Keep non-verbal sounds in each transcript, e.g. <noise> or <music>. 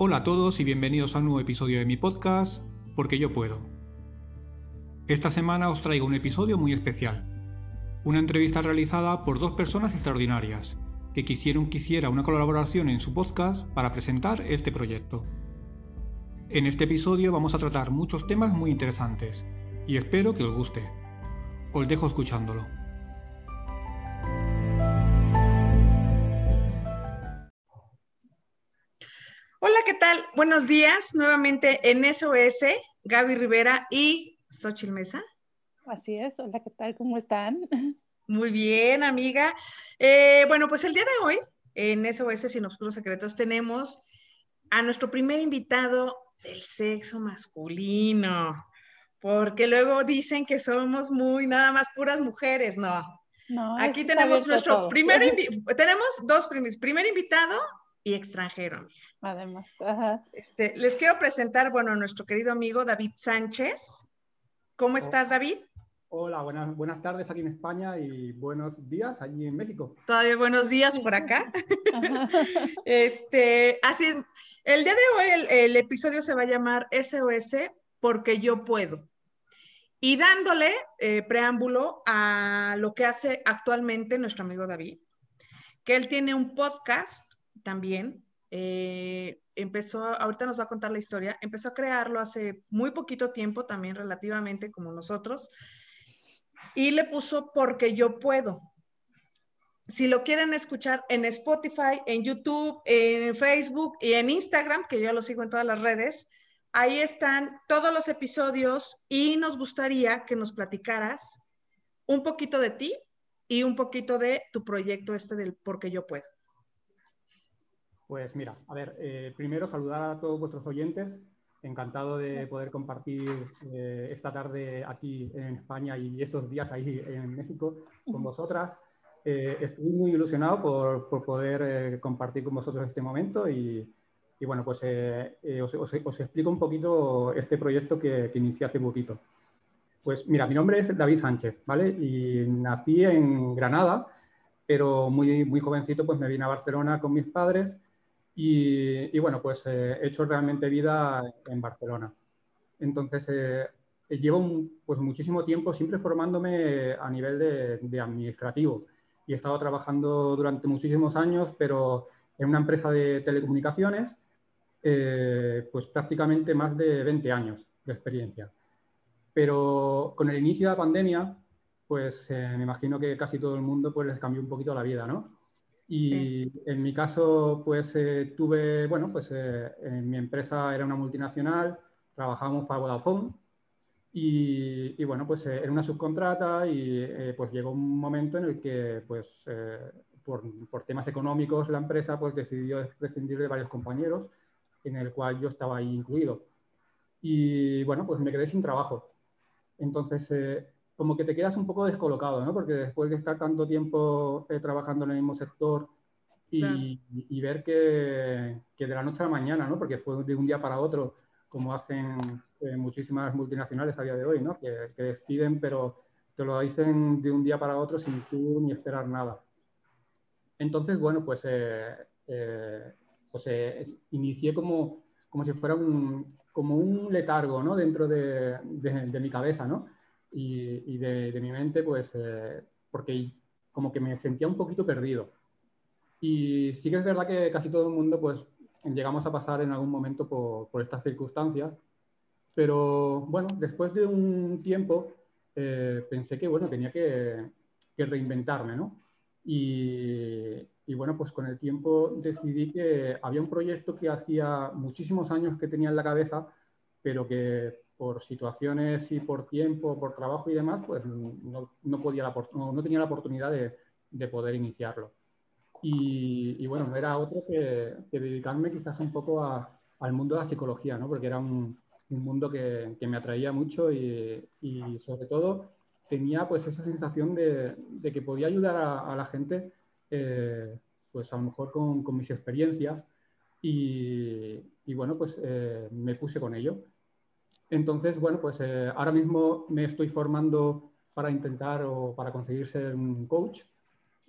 Hola a todos y bienvenidos a un nuevo episodio de mi podcast, Porque yo puedo. Esta semana os traigo un episodio muy especial. Una entrevista realizada por dos personas extraordinarias, que quisieron que hiciera una colaboración en su podcast para presentar este proyecto. En este episodio vamos a tratar muchos temas muy interesantes, y espero que os guste. Os dejo escuchándolo. Buenos días, nuevamente en SOS, Gaby Rivera y Xochil Mesa. Así es, hola, ¿qué tal? ¿Cómo están? Muy bien, amiga. Eh, bueno, pues el día de hoy, en SOS Sin Obscuros Secretos, tenemos a nuestro primer invitado del sexo masculino, porque luego dicen que somos muy nada más puras mujeres, no. No, Aquí tenemos nuestro primer, tenemos dos primeros, primer invitado y extranjero. Además, Este, les quiero presentar, bueno, a nuestro querido amigo David Sánchez. ¿Cómo oh. estás, David? Hola, buenas, buenas tardes aquí en España y buenos días allí en México. Todavía buenos días por acá. <laughs> este, así, el día de hoy el, episodio se va a llamar SOS porque yo puedo. Y dándole eh, preámbulo a lo que hace actualmente nuestro amigo David, que él tiene un podcast también. Eh, empezó, ahorita nos va a contar la historia, empezó a crearlo hace muy poquito tiempo, también relativamente como nosotros, y le puso porque yo puedo. Si lo quieren escuchar en Spotify, en YouTube, en Facebook y en Instagram, que yo lo sigo en todas las redes, ahí están todos los episodios y nos gustaría que nos platicaras un poquito de ti y un poquito de tu proyecto este del porque yo puedo. Pues mira, a ver, eh, primero saludar a todos vuestros oyentes. Encantado de poder compartir eh, esta tarde aquí en España y esos días ahí en México con vosotras. Eh, estoy muy ilusionado por, por poder compartir con vosotros este momento y, y bueno, pues os, os, explico un poquito este proyecto que, que inicié hace poquito. Pues mira, mi nombre es David Sánchez, ¿vale? Y nací en Granada, pero muy, muy jovencito pues me vine a Barcelona con mis padres y, bueno, pues eh, he hecho realmente vida en Barcelona. Entonces, eh, llevo pues, muchísimo tiempo siempre formándome a nivel de, administrativo y he estado trabajando durante muchísimos años, pero en una empresa de telecomunicaciones, eh, pues prácticamente más de 20 años de experiencia. Pero con el inicio de la pandemia, pues me imagino que casi todo el mundo pues les cambió un poquito la vida, ¿no? Y en mi caso, pues eh, tuve, bueno, pues eh, en mi empresa era una multinacional, trabajábamos para Vodafone y, y bueno, pues eh, era una subcontrata y pues llegó un momento en el que, pues por, por, temas económicos, la empresa pues decidió prescindir de varios compañeros, en el cual yo estaba ahí incluido. Y bueno, pues me quedé sin trabajo. Entonces, como que te quedas un poco descolocado, ¿no? Porque después de estar tanto tiempo eh, trabajando en el mismo sector y, y, ver que, que, de la noche a la mañana, ¿no? Porque fue de un día para otro, como hacen eh, muchísimas multinacionales a día de hoy, ¿no? Que, que, despiden, pero te lo dicen de un día para otro sin tú ni esperar nada. Entonces, bueno, pues, eh, pues inicié como, como si fuera un, como un letargo, ¿no? Dentro de, de, de mi cabeza, ¿no? Y, de, mi mente, pues, eh, porque como que me sentía un poquito perdido. Y sí que es verdad que casi todo el mundo, pues, llegamos a pasar en algún momento por, por estas circunstancias, pero bueno, después de un tiempo eh, pensé que, bueno, tenía que, que reinventarme, ¿no? Y, y, bueno, pues con el tiempo decidí que había un proyecto que hacía muchísimos años que tenía en la cabeza, pero que por situaciones y por tiempo, por trabajo y demás, pues no, no podía no, no, tenía la oportunidad de, de poder iniciarlo. Y, y, bueno, era otro que, que, dedicarme quizás un poco a, al mundo de la psicología, ¿no? porque era un, un mundo que, que, me atraía mucho y, y, sobre todo tenía pues esa sensación de, de que podía ayudar a, a la gente, eh, pues a lo mejor con, con mis experiencias y, y bueno, pues eh, me puse con ello. Entonces, bueno, pues eh, ahora mismo me estoy formando para intentar o para conseguir ser un coach.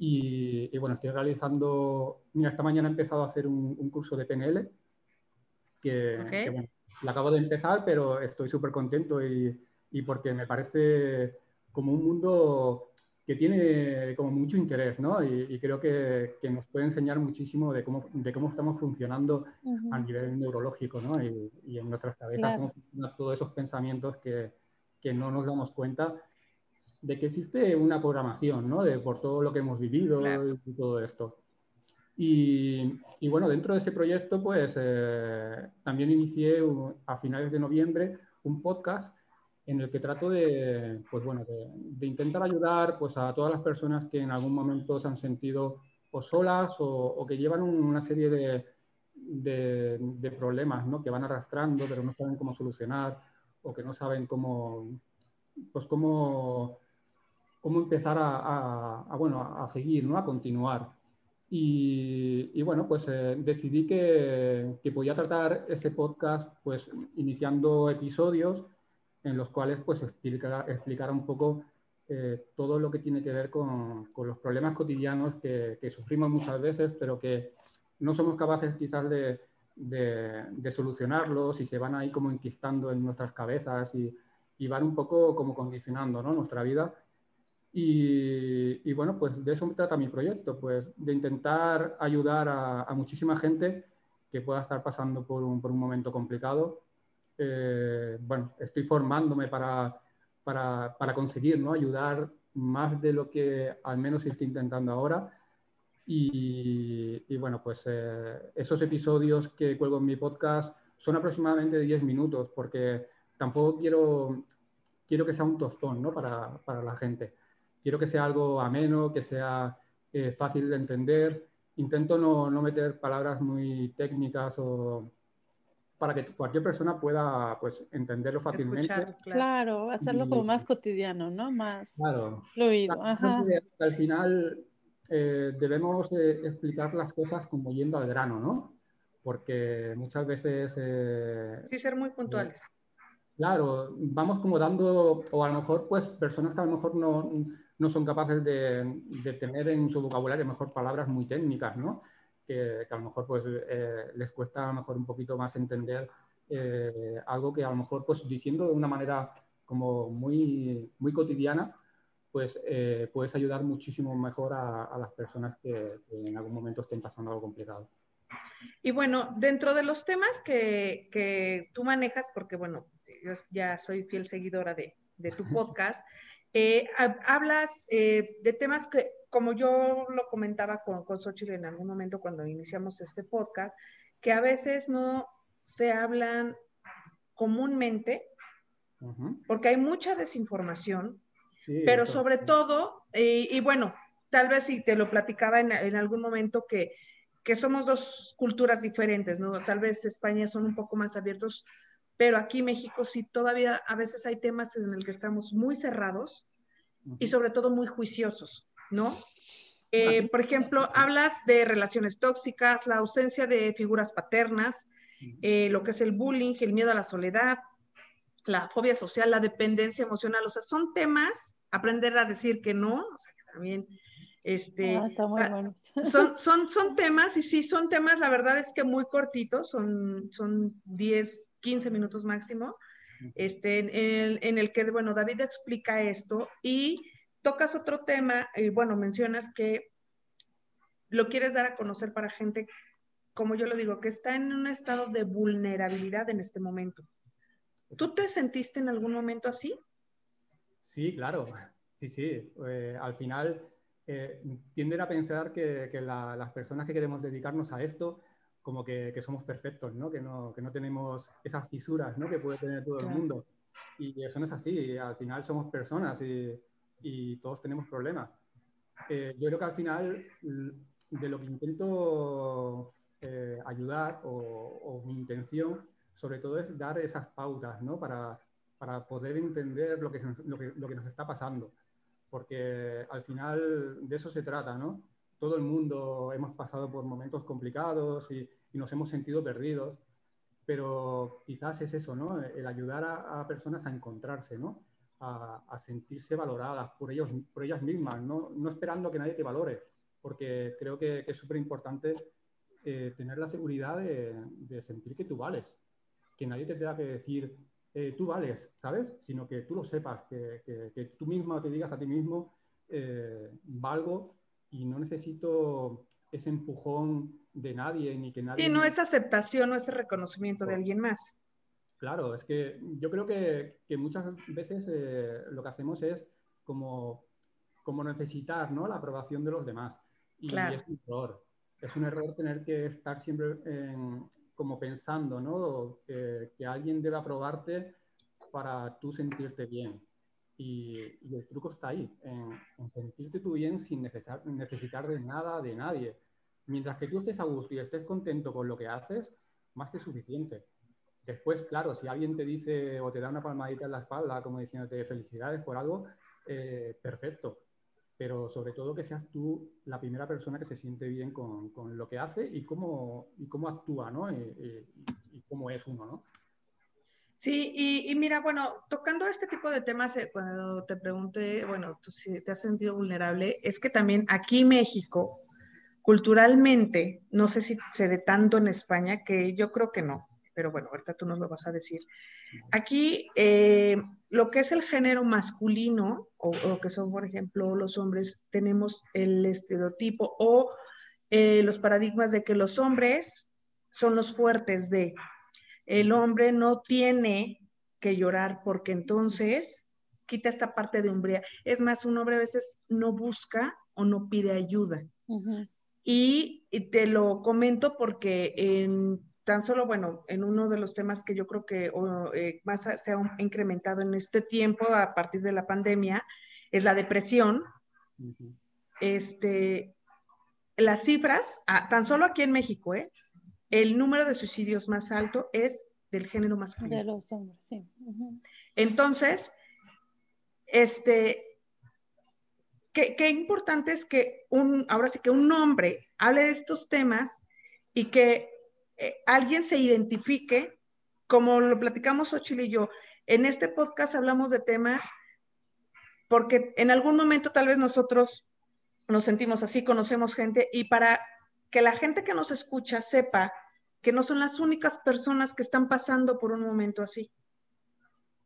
Y, bueno, estoy realizando, mira, esta mañana he empezado a hacer un, curso de PNL que, bueno, la acabo de empezar, pero estoy súper contento y, y porque me parece como un mundo que tiene como mucho interés, ¿no? Y, creo que, que, nos puede enseñar muchísimo de cómo, de cómo estamos funcionando a nivel neurológico, ¿no? Y, y en nuestras cabezas, cómo funcionan todos esos pensamientos que, que, no nos damos cuenta de que existe una programación, ¿no? De, por todo lo que hemos vivido y todo esto. Y, y, bueno, dentro de ese proyecto, pues eh, también inicié a finales de noviembre un podcast en el que trato de, pues bueno, de, intentar ayudar pues, a todas las personas que en algún momento se han sentido o solas o, que llevan una serie de, de, problemas ¿no? que van arrastrando pero no saben cómo solucionar o que no saben cómo, pues cómo, cómo empezar a, a, bueno, a seguir, ¿no? a continuar. Y, y bueno, pues eh, decidí que, que podía tratar ese podcast pues iniciando episodios en los cuales pues explicará, explicará un poco eh, todo lo que tiene que ver con, con los problemas cotidianos que, que, sufrimos muchas veces, pero que no somos capaces quizás de, de, de, solucionarlos y se van ahí como enquistando en nuestras cabezas y, y van un poco como condicionando ¿no? nuestra vida. Y, y, bueno, pues de eso trata mi proyecto, pues de intentar ayudar a, a muchísima gente que pueda estar pasando por un, por un momento complicado eh, bueno, estoy formándome para, para, para, conseguir ¿no? ayudar más de lo que al menos estoy intentando ahora. Y, y bueno, pues eh, esos episodios que cuelgo en mi podcast son aproximadamente 10 minutos, porque tampoco quiero, quiero que sea un tostón ¿no? para, para la gente. Quiero que sea algo ameno, que sea eh, fácil de entender. Intento no, no meter palabras muy técnicas o, para que cualquier persona pueda pues, entenderlo fácilmente. claro. hacerlo como más cotidiano, ¿no? Más fluido. Al final eh, debemos eh, explicar las cosas como yendo al grano, ¿no? Porque muchas veces... Eh, sí, ser muy puntuales. claro, vamos como dando, o a lo mejor pues personas que a lo mejor no, no son capaces de, de tener en su vocabulario mejor palabras muy técnicas, ¿no? Que, a lo mejor pues, eh, les cuesta a lo mejor un poquito más entender eh, algo que a lo mejor pues diciendo de una manera como muy, muy cotidiana, pues eh, puedes ayudar muchísimo mejor a, las personas que, en algún momento estén pasando algo complicado. Y bueno, dentro de los temas que, que tú manejas, porque bueno, yo ya soy fiel seguidora de, de tu podcast, hablas de temas que como yo lo comentaba con, con Xochitl en algún momento cuando iniciamos este podcast, que a veces no se hablan comúnmente, porque hay mucha desinformación, pero sobre todo, y, bueno, tal vez si te lo platicaba en, en algún momento que, que, somos dos culturas diferentes, ¿no? Tal vez España son un poco más abiertos, pero aquí México sí todavía a veces hay temas en el que estamos muy cerrados y sobre todo muy juiciosos. ¿No? Eh, por ejemplo, hablas de relaciones tóxicas, la ausencia de figuras paternas, eh, lo que es el bullying, el miedo a la soledad, la fobia social, la dependencia emocional, o sea, son temas, aprender a decir que no, o sea, que también, este, ah, está muy bueno. <laughs> son, son, son temas, y sí, son temas, la verdad es que muy cortitos, son, son 10, 15 minutos máximo, este, en, el, en el que, bueno, David explica esto y tocas otro tema, y bueno, mencionas que lo quieres dar a conocer para gente, como yo lo digo, que está en un estado de vulnerabilidad en este momento. ¿Tú te sentiste en algún momento así? Sí, claro, sí, sí. Eh, al final eh, tienden a pensar que, las personas que queremos dedicarnos a esto, como que, somos perfectos, ¿no? Que, ¿no? que no tenemos esas fisuras ¿no? que puede tener todo el mundo. Y eso no es así. Al final somos personas y y todos tenemos problemas. Eh, yo creo que al final de lo que intento eh, ayudar o, mi intención sobre todo es dar esas pautas ¿no? para, para poder entender lo que, lo, que, lo que, nos está pasando. Porque al final de eso se trata, ¿no? Todo el mundo hemos pasado por momentos complicados y, nos hemos sentido perdidos, pero quizás es eso, ¿no? El ayudar a, a personas a encontrarse, ¿no? A, sentirse valoradas por, ellos, por ellas mismas, ¿no? no esperando que nadie te valore, porque creo que, es súper importante eh, tener la seguridad de, sentir que tú vales, que nadie te tenga que decir, eh, tú vales, ¿sabes? Sino que tú lo sepas, que, que, tú mismo te digas a ti mismo, eh, valgo y no necesito ese empujón de nadie ni que nadie... Sí, no es aceptación, no es reconocimiento de alguien más. Claro, es que yo creo que, que muchas veces lo que hacemos es como, como necesitar ¿no? la aprobación de los demás. Y, claro. es un error. Es un error tener que estar siempre como pensando ¿no? que, que, alguien debe aprobarte para tú sentirte bien. Y, el truco está ahí, en, sentirte tú bien sin necesitar, necesitar de nada de nadie. Mientras que tú estés a gusto y estés contento con lo que haces, más que suficiente. Después, claro, si alguien te dice o te da una palmadita en la espalda, como diciéndote felicidades por algo, eh, perfecto pero sobre todo que seas tú la primera persona que se siente bien con, lo que hace y cómo, actúa, ¿no? Y, cómo es uno, ¿no? Sí, y, mira, bueno, tocando este tipo de temas, eh, cuando te pregunté, bueno, tú si te has sentido vulnerable, es que también aquí México, culturalmente, no sé si se dé tanto en España, que yo creo que no, pero bueno, ahorita tú nos lo vas a decir. Aquí, eh, lo que es el género masculino, o, que son, por ejemplo, los hombres, tenemos el estereotipo o eh, los paradigmas de que los hombres son los fuertes de el hombre no tiene que llorar porque entonces quita esta parte de hombría. Es más, un hombre a veces no busca o no pide ayuda. y, te lo comento porque en tan solo, bueno, en uno de los temas que yo creo que eh, más se ha incrementado en este tiempo a partir de la pandemia es la depresión. Este, las cifras, ah, tan solo aquí en México, ¿eh? el número de suicidios más alto es del género masculino. De los hombres, sí. Entonces, este, qué, qué, importante es que un, ahora sí que un hombre hable de estos temas y que eh, alguien se identifique, como lo platicamos Ochil y yo, en este podcast hablamos de temas porque en algún momento tal vez nosotros nos sentimos así, conocemos gente y para que la gente que nos escucha sepa que no son las únicas personas que están pasando por un momento así.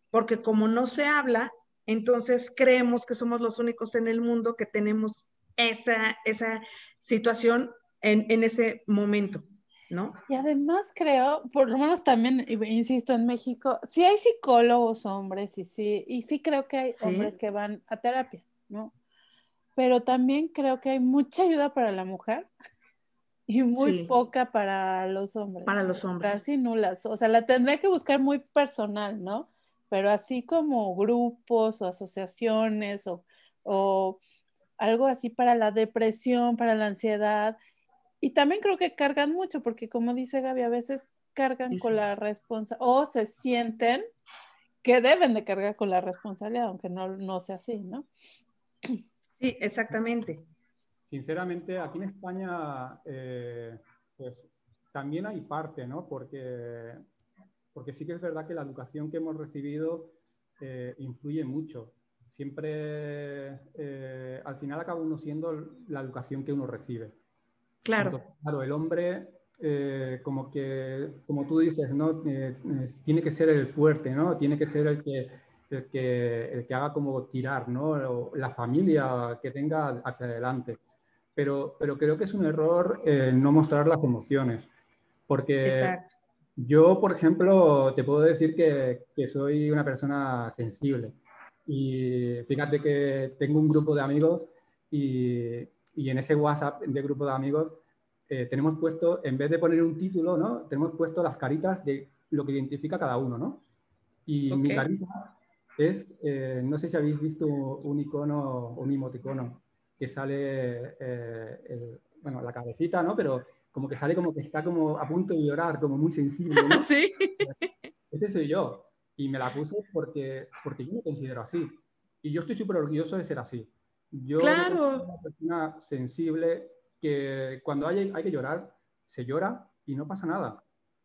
Porque como no se habla, entonces creemos que somos los únicos en el mundo que tenemos esa, esa situación en, en ese momento. Y además creo, por lo menos también, insisto, en México, sí hay psicólogos hombres y sí, y sí creo que hay hombres que van a terapia, ¿no? Pero también creo que hay mucha ayuda para la mujer <laughs> y muy poca para los hombres. Para los hombres. Casi nulas. O sea, la tendré que buscar muy personal, ¿no? Pero así como grupos o asociaciones o, o algo así para la depresión, para la ansiedad, y también creo que cargan mucho, porque como dice Gaby, a veces cargan con la responsabilidad o se sienten que deben de cargar con la responsabilidad, aunque no, no sea así, ¿no? Sí, exactamente. Sinceramente, aquí en España, eh, pues también hay parte, ¿no? Porque, porque sí que es verdad que la educación que hemos recibido eh, influye mucho. Siempre, eh, al final acaba uno siendo la educación que uno recibe. Claro. claro, el hombre, eh, como que, como tú dices, ¿no? Eh, tiene que ser el fuerte, ¿no? Tiene que ser el que, el que, el que haga como tirar, ¿no? la familia que tenga hacia adelante. Pero, pero creo que es un error eh, no mostrar las emociones. Porque yo, por ejemplo, te puedo decir que, que soy una persona sensible. Y fíjate que tengo un grupo de amigos y, y en ese WhatsApp de grupo de amigos eh, tenemos puesto, en vez de poner un título, ¿no? Tenemos puesto las caritas de lo que identifica cada uno, ¿no? Y mi carita es, eh, no sé si habéis visto un icono, un emoticono, que sale, eh, bueno, la cabecita, ¿no? Pero como que sale como que está como a punto de llorar, como muy sensible, ¿no? <laughs> Sí. Ese soy yo. Y me la puse porque, porque yo me considero así. Y yo estoy súper orgulloso de ser así. Yo claro. soy una persona sensible que cuando hay, hay que llorar, se llora y no pasa nada.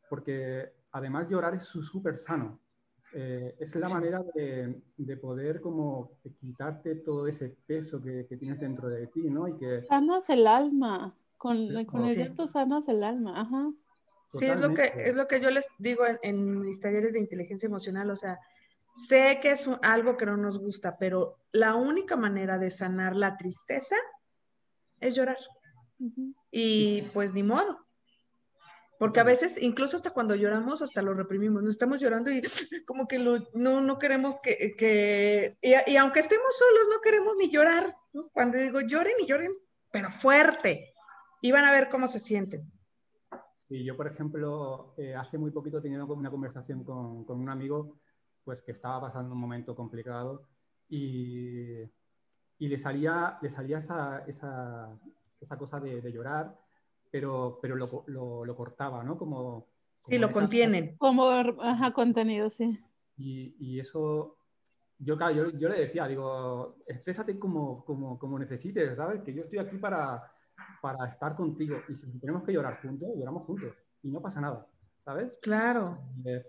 Porque además llorar es súper sano. Eh, es la manera de, de, poder como quitarte todo ese peso que, que, tienes dentro de ti, ¿no? Y que... Sanas el alma. Con, con el llanto sanas el alma, ajá. Sí, es lo, que, es lo que yo les digo en, mis talleres de inteligencia emocional, o sea, sé que es algo que no nos gusta, pero la única manera de sanar la tristeza es llorar. Y pues ni modo. Porque a veces, incluso hasta cuando lloramos, hasta lo reprimimos. Nos estamos llorando y <laughs> como que no, no queremos que... y, aunque estemos solos, no queremos ni llorar. Cuando digo lloren y lloren, pero fuerte. Y van a ver cómo se sienten. Sí, yo, por ejemplo, eh, hace muy poquito tenía una conversación con, con, un amigo pues, que estaba pasando un momento complicado y, y le salía, le salía esa, esa, esa cosa de, de llorar pero, pero lo, lo, lo cortaba, ¿no? Como, sí, lo contienen. Como ajá, contenido, sí. Y, y eso, yo, yo, yo, le decía, digo, exprésate como, como, como, necesites, ¿sabes? Que yo estoy aquí para, para estar contigo. Y si tenemos que llorar juntos, lloramos juntos. Y no pasa nada, ¿sabes? Claro. Eh,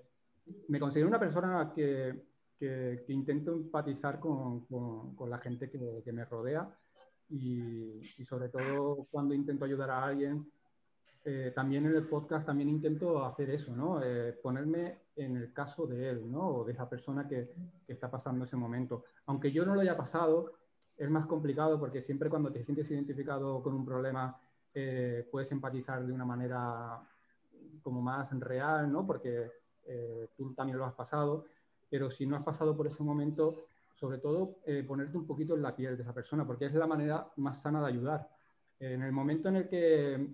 me considero una persona que, que, que intento empatizar con, con, con, la gente que, que me rodea y, sobre todo cuando intento ayudar a alguien, eh, también en el podcast también intento hacer eso, ¿no? Eh, ponerme en el caso de él, ¿no? O de esa persona que, que, está pasando ese momento. Aunque yo no lo haya pasado, es más complicado porque siempre cuando te sientes identificado con un problema eh, puedes empatizar de una manera como más real, ¿no? Porque tú también lo has pasado, pero si no has pasado por ese momento, sobre todo eh, ponerte un poquito en la piel de esa persona, porque es la manera más sana de ayudar. en el momento en el que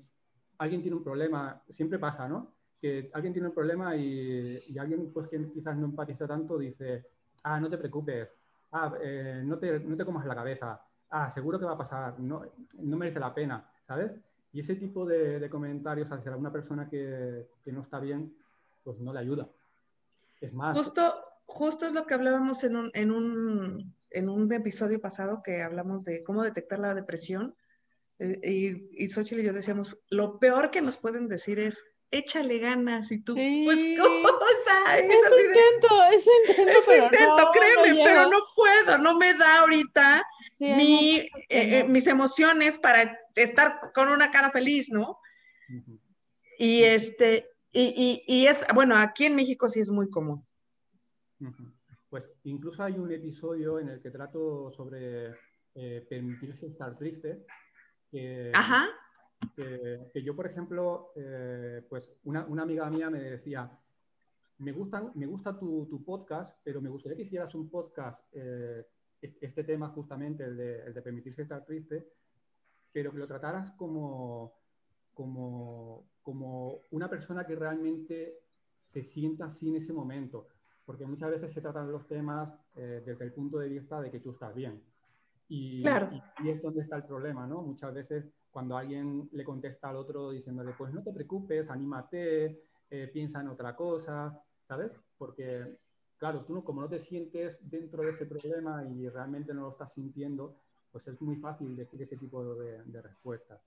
alguien tiene un problema, siempre pasa, ¿no? Que alguien tiene un problema y, alguien pues, que quizás no empatiza tanto dice, ah, no te preocupes, ah, eh, no, te, no, te, comas la cabeza, ah, seguro que va a pasar, no, no merece la pena, ¿sabes? Y ese tipo de, de comentarios hacia alguna persona que, que, no está bien, pues no le ayuda. Es más... Justo, justo es lo que hablábamos en un, en un, en un episodio pasado que hablamos de cómo detectar la depresión. Eh, y, y Xochitl y yo decíamos, lo peor que nos pueden decir es, échale ganas y tú, pues, <laughs> cosa. Es, es intento, es intento. Es intento, créeme, pero no puedo, no me da ahorita mi, eh, eh, mis emociones para estar con una cara feliz, ¿no? Y este, y, y, y, es, bueno, aquí en México sí es muy común. Pues incluso hay un episodio en el que trato sobre eh, permitirse estar triste. Que, Ajá. Que, que, yo, por ejemplo, eh, pues una, una, amiga mía me decía, me, gustan, me gusta tu, tu podcast, pero me gustaría que hicieras un podcast, eh, este tema justamente, el de, el de, permitirse estar triste, pero que lo trataras como, como, como una persona que realmente se sienta así en ese momento porque muchas veces se tratan los temas eh, desde el punto de vista de que tú estás bien. Y, claro. y, y, es donde está el problema, ¿no? Muchas veces cuando alguien le contesta al otro diciéndole, pues no te preocupes, anímate, eh, piensa en otra cosa, ¿sabes? Porque, claro, tú no, como no te sientes dentro de ese problema y realmente no lo estás sintiendo, pues es muy fácil decir ese tipo de, de respuestas.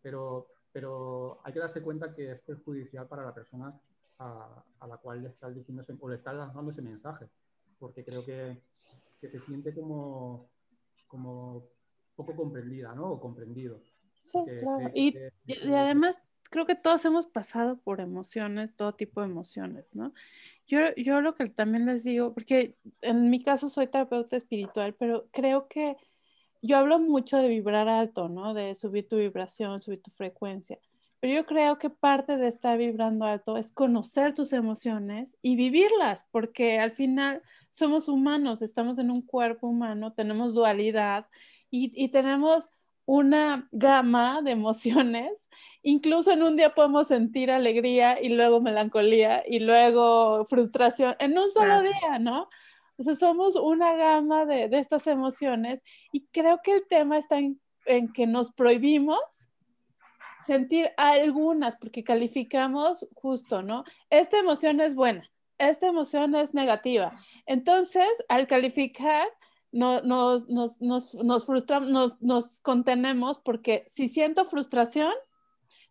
Pero, pero hay que darse cuenta que es perjudicial para la persona a, a, la cual le estás diciendo o le estás dando ese mensaje, porque creo que, que se siente como, como poco comprendida, ¿no? O comprendido. Sí, que, claro. Que, y, y, además creo que todos hemos pasado por emociones, todo tipo de emociones, ¿no? Yo, yo lo que también les digo, porque en mi caso soy terapeuta espiritual, pero creo que yo hablo mucho de vibrar alto, ¿no? De subir tu vibración, subir tu frecuencia. Pero yo creo que parte de estar vibrando alto es conocer tus emociones y vivirlas, porque al final somos humanos, estamos en un cuerpo humano, tenemos dualidad y, y tenemos una gama de emociones. Incluso en un día podemos sentir alegría y luego melancolía y luego frustración en un solo día, ¿no? O sea, somos una gama de, de estas emociones y creo que el tema está en, en que nos prohibimos sentir algunas, porque calificamos justo, ¿no? Esta emoción es buena, esta emoción es negativa. Entonces, al calificar, no, nos, nos, nos, nos frustramos, nos, nos contenemos porque si siento frustración,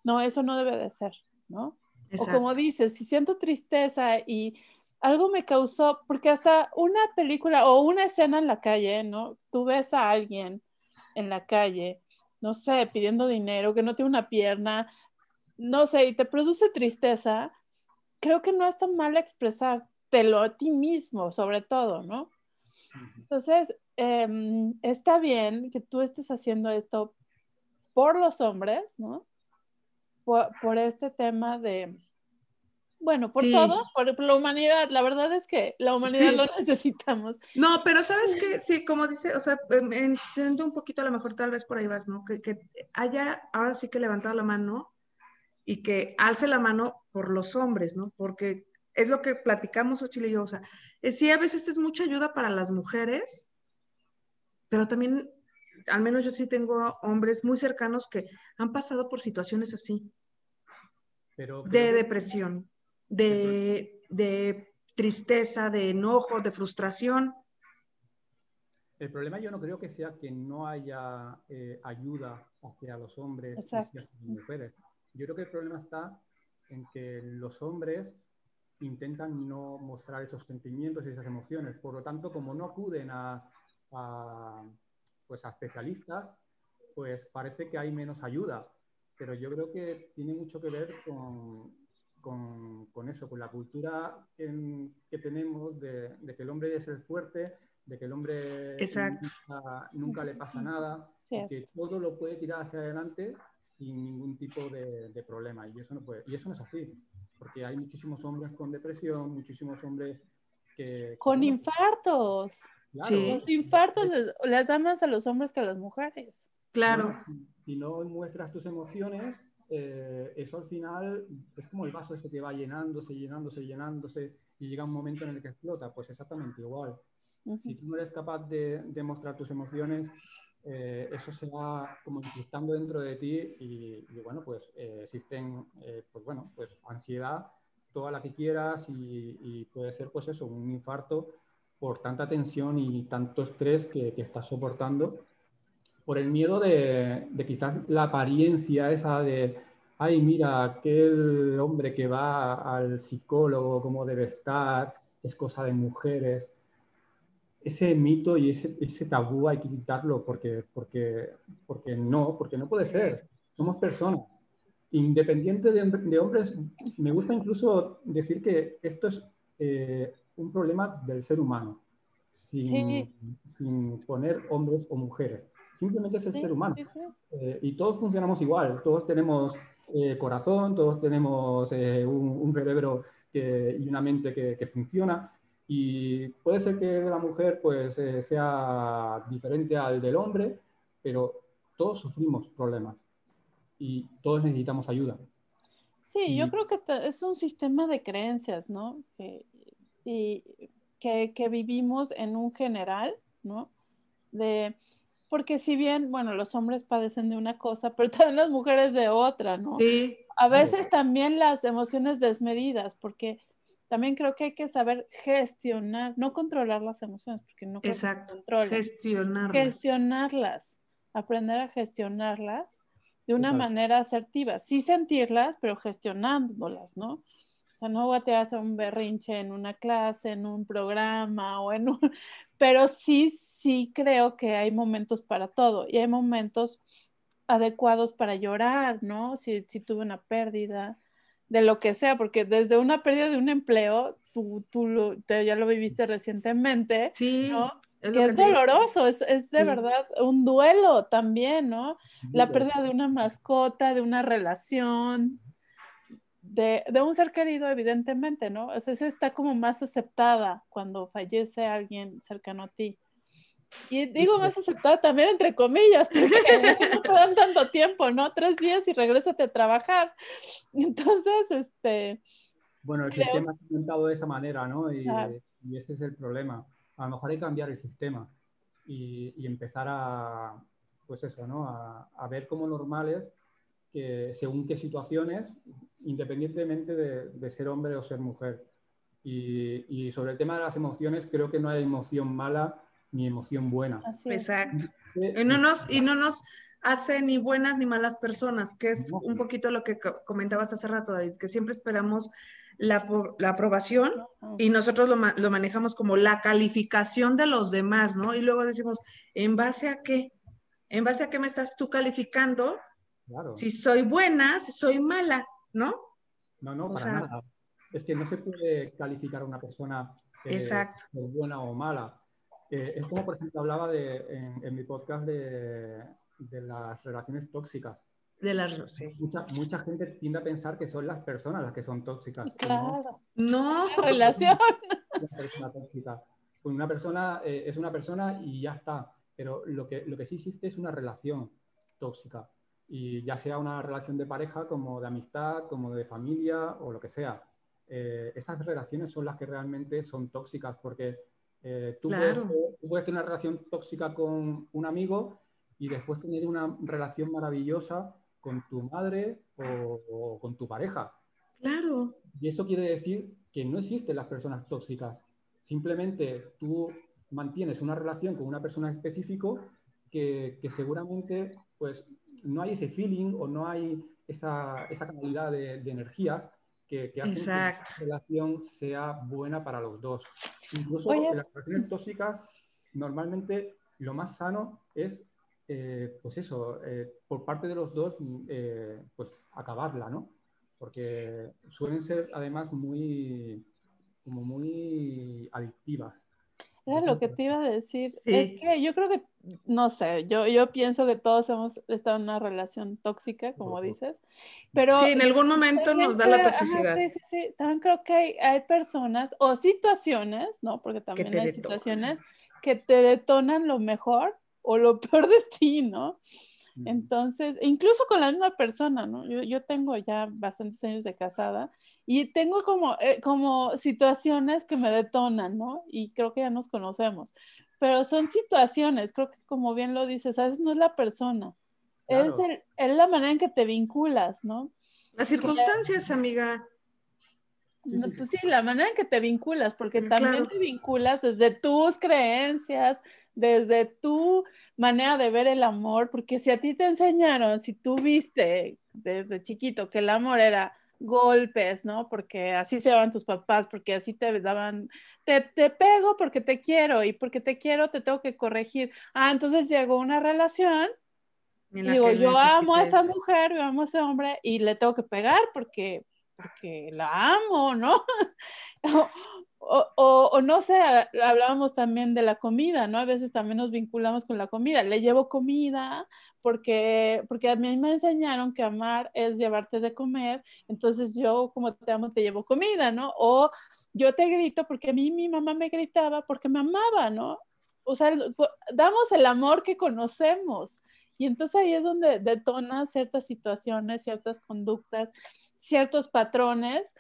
no, eso no debe de ser, ¿no? Exacto. O como dices, si siento tristeza y algo me causó, porque hasta una película o una escena en la calle, ¿no? Tú ves a alguien en la calle no sé, pidiendo dinero, que no tiene una pierna, no sé, y te produce tristeza, creo que no es tan mal expresártelo a ti mismo, sobre todo, ¿no? Entonces, em, está bien que tú estés haciendo esto por los hombres, ¿no? Por, este tema de, bueno, por todos, por, la humanidad. La verdad es que la humanidad lo <laughs> necesitamos. No, pero sabes que, sí, como dice, o sea, em, entiendo un poquito, a lo mejor tal vez por ahí vas, ¿no? Que, que haya ahora sí que levantado la mano y que alce la mano por los hombres, ¿no? Porque es lo que platicamos Ochile y yo, o sea, sí, a veces es mucha ayuda para las mujeres, pero también, al menos yo sí tengo hombres muy cercanos que han pasado por situaciones así, de depresión, de, de tristeza, de enojo, de frustración. El problema yo no creo que sea que no haya eh, ayuda hacia los hombres y hacia las mujeres. Yo creo que el problema está en que los hombres intentan no mostrar esos sentimientos y esas emociones. Por lo tanto, como no acuden a, pues a especialistas, pues parece que hay menos ayuda. Pero yo creo que tiene mucho que ver con, con, eso, con la cultura que tenemos de, que el hombre es el fuerte, de que el hombre nunca, le pasa nada, que todo lo puede tirar hacia adelante sin ningún tipo de, de problema. Y eso, no puede, y eso no es así porque hay muchísimos hombres con depresión, muchísimos hombres que... Con infartos. Sí. Los infartos les, dan más a los hombres que a las mujeres. Claro. si no muestras tus emociones, eh, eso al final es como el vaso ese que va llenándose, llenándose, llenándose y llega un momento en el que explota, pues exactamente igual. Si tú no eres capaz de, de mostrar tus emociones, eh, eso se va como incrustando dentro de ti y, bueno, pues eh, existen, eh, pues bueno, pues ansiedad, toda la que quieras y, puede ser pues eso, un infarto por tanta tensión y tanto estrés que, que estás soportando, por el miedo de, de, quizás la apariencia esa de, ay, mira, aquel hombre que va al psicólogo, cómo debe estar, es cosa de mujeres ese mito y ese, ese, tabú hay que quitarlo porque, porque, porque no, porque no puede ser. Somos personas. Independiente de, de hombres, me gusta incluso decir que esto es eh, un problema del ser humano, sin, sin, poner hombres o mujeres. Simplemente es el ser humano. Eh, y todos funcionamos igual, todos tenemos eh, corazón, todos tenemos un, un, cerebro que, y una mente que, que funciona y puede ser que la mujer pues eh, sea diferente al del hombre, pero todos sufrimos problemas y todos necesitamos ayuda. Sí, yo creo que es un sistema de creencias, ¿no? y que, que, vivimos en un general, ¿no? De, porque si bien, bueno, los hombres padecen de una cosa, pero <laughs> también las mujeres de otra, ¿no? Sí. A veces también las emociones desmedidas, porque también creo que hay que saber gestionar, no controlar las emociones, porque no Exacto, gestionarlas. Gestionarlas, aprender a gestionarlas de una manera asertiva, sí sentirlas, pero gestionándolas, ¿no? O sea, no te hacer un berrinche en una clase, en un programa o en un... <laughs> Pero sí, sí creo que hay momentos para todo y hay momentos adecuados para llorar, ¿no? Si, si tuve una pérdida, de lo que sea, porque desde una pérdida de un empleo, tú, tú lo, ya lo viviste recientemente, sí, ¿no? Es que es doloroso, es, es de verdad un duelo también, ¿no? La pérdida de una mascota, de una relación, de, de, un ser querido, evidentemente, ¿no? O sea, esa está como más aceptada cuando fallece alguien cercano a ti. Y digo más aceptada también entre comillas, porque no te dan tanto tiempo, ¿no? Tres días y regrésate a trabajar. <laughs> Entonces, este... Bueno, el sistema ha implementado de esa manera, ¿no? Y, y, ese es el problema. A lo mejor hay que cambiar el sistema y, y empezar a, pues eso, ¿no? A, a, ver como normales que según qué situaciones, independientemente de, de ser hombre o ser mujer. Y, y sobre el tema de las emociones, creo que no hay emoción mala ni emoción buena. Exacto. Y no, nos, y no nos hace ni buenas ni malas personas, que es un poquito lo que comentabas hace rato, David, que siempre esperamos la, la aprobación y nosotros lo, lo, manejamos como la calificación de los demás, ¿no? Y luego decimos, ¿en base a qué? ¿En base a qué me estás tú calificando? Claro. Si soy buena, si soy mala, ¿no? No, no, O para sea- nada. Es que no se puede calificar a una persona eh, Exacto. como buena o mala. Eh, es como, por ejemplo, hablaba de, en, en mi podcast de, de las relaciones tóxicas. De las sí. Mucha, mucha gente tiende a pensar que son las personas las que son tóxicas. no Claro. No, La relación. <laughs> una persona tóxica. Pues una persona eh, es una persona y ya está. Pero lo que, lo que sí existe es una relación tóxica. Y ya sea una relación de pareja, como de amistad, como de familia o lo que sea. Eh, esas relaciones son las que realmente son tóxicas porque eh, tú, Claro. puedes, tú puedes tener una relación tóxica con un amigo y después tener una relación maravillosa con tu madre o- o con tu pareja. claro. Y eso quiere decir que no existen las personas tóxicas. Simplemente tú mantienes una relación con una persona específico que, que seguramente pues, no hay ese feeling o no hay esa, esa calidad de, de energías que, que hacen Exacto. que la relación sea buena para los dos. Incluso Oye. en las relaciones tóxicas, normalmente lo más sano es, eh, pues eso, eh, por parte de los dos, eh, pues acabarla, ¿no? porque suelen ser además muy, como muy adictivas. Era lo que te iba a decir. Sí. Es que yo creo que, no sé, yo, yo pienso que todos hemos estado en una relación tóxica, como dices, pero... Sí, en algún momento también nos da la creo- ajá, toxicidad. sí, sí, sí. También creo que hay, hay personas o situaciones, ¿no? Porque también hay detonan. situaciones que te detonan lo mejor o lo <laughs> peor de ti, ¿no? Mm. Entonces, incluso con la misma persona, ¿no? Yo, yo tengo ya bastantes años de casada y tengo como, eh, como situaciones que me detonan, ¿no? Y creo que ya nos conocemos, pero son situaciones, creo que como bien lo dices, a veces no es la persona, es, el- es la manera en que te vinculas, ¿no? Las circunstancias, amiga. Sí, No. Pues sí, la manera en que te vinculas, porque Mm, también claro. te vinculas desde tus creencias, desde tu manera de ver el amor, porque si a ti te enseñaron, si tú viste desde chiquito que el amor era golpes, ¿no? Porque así se daban tus papás, porque así te daban, te, te pego porque te quiero y porque te quiero te tengo que corregir. Ah, entonces llegó una relación la Digo, yo amo a esa eso. mujer, yo amo a ese hombre y le tengo que pegar porque, porque la amo, ¿no? <laughs> o, o- no sé, hablábamos también de la comida, ¿no? A veces también nos vinculamos con la comida. Le llevo comida porque, porque a mí me enseñaron que amar es llevarte de comer, entonces yo como te amo te llevo comida, ¿no? O yo te grito porque a mí mi mamá me gritaba porque me amaba, ¿no? O sea, damos el amor que conocemos. Y entonces ahí es donde detona ciertas situaciones, ciertas conductas, ciertos patrones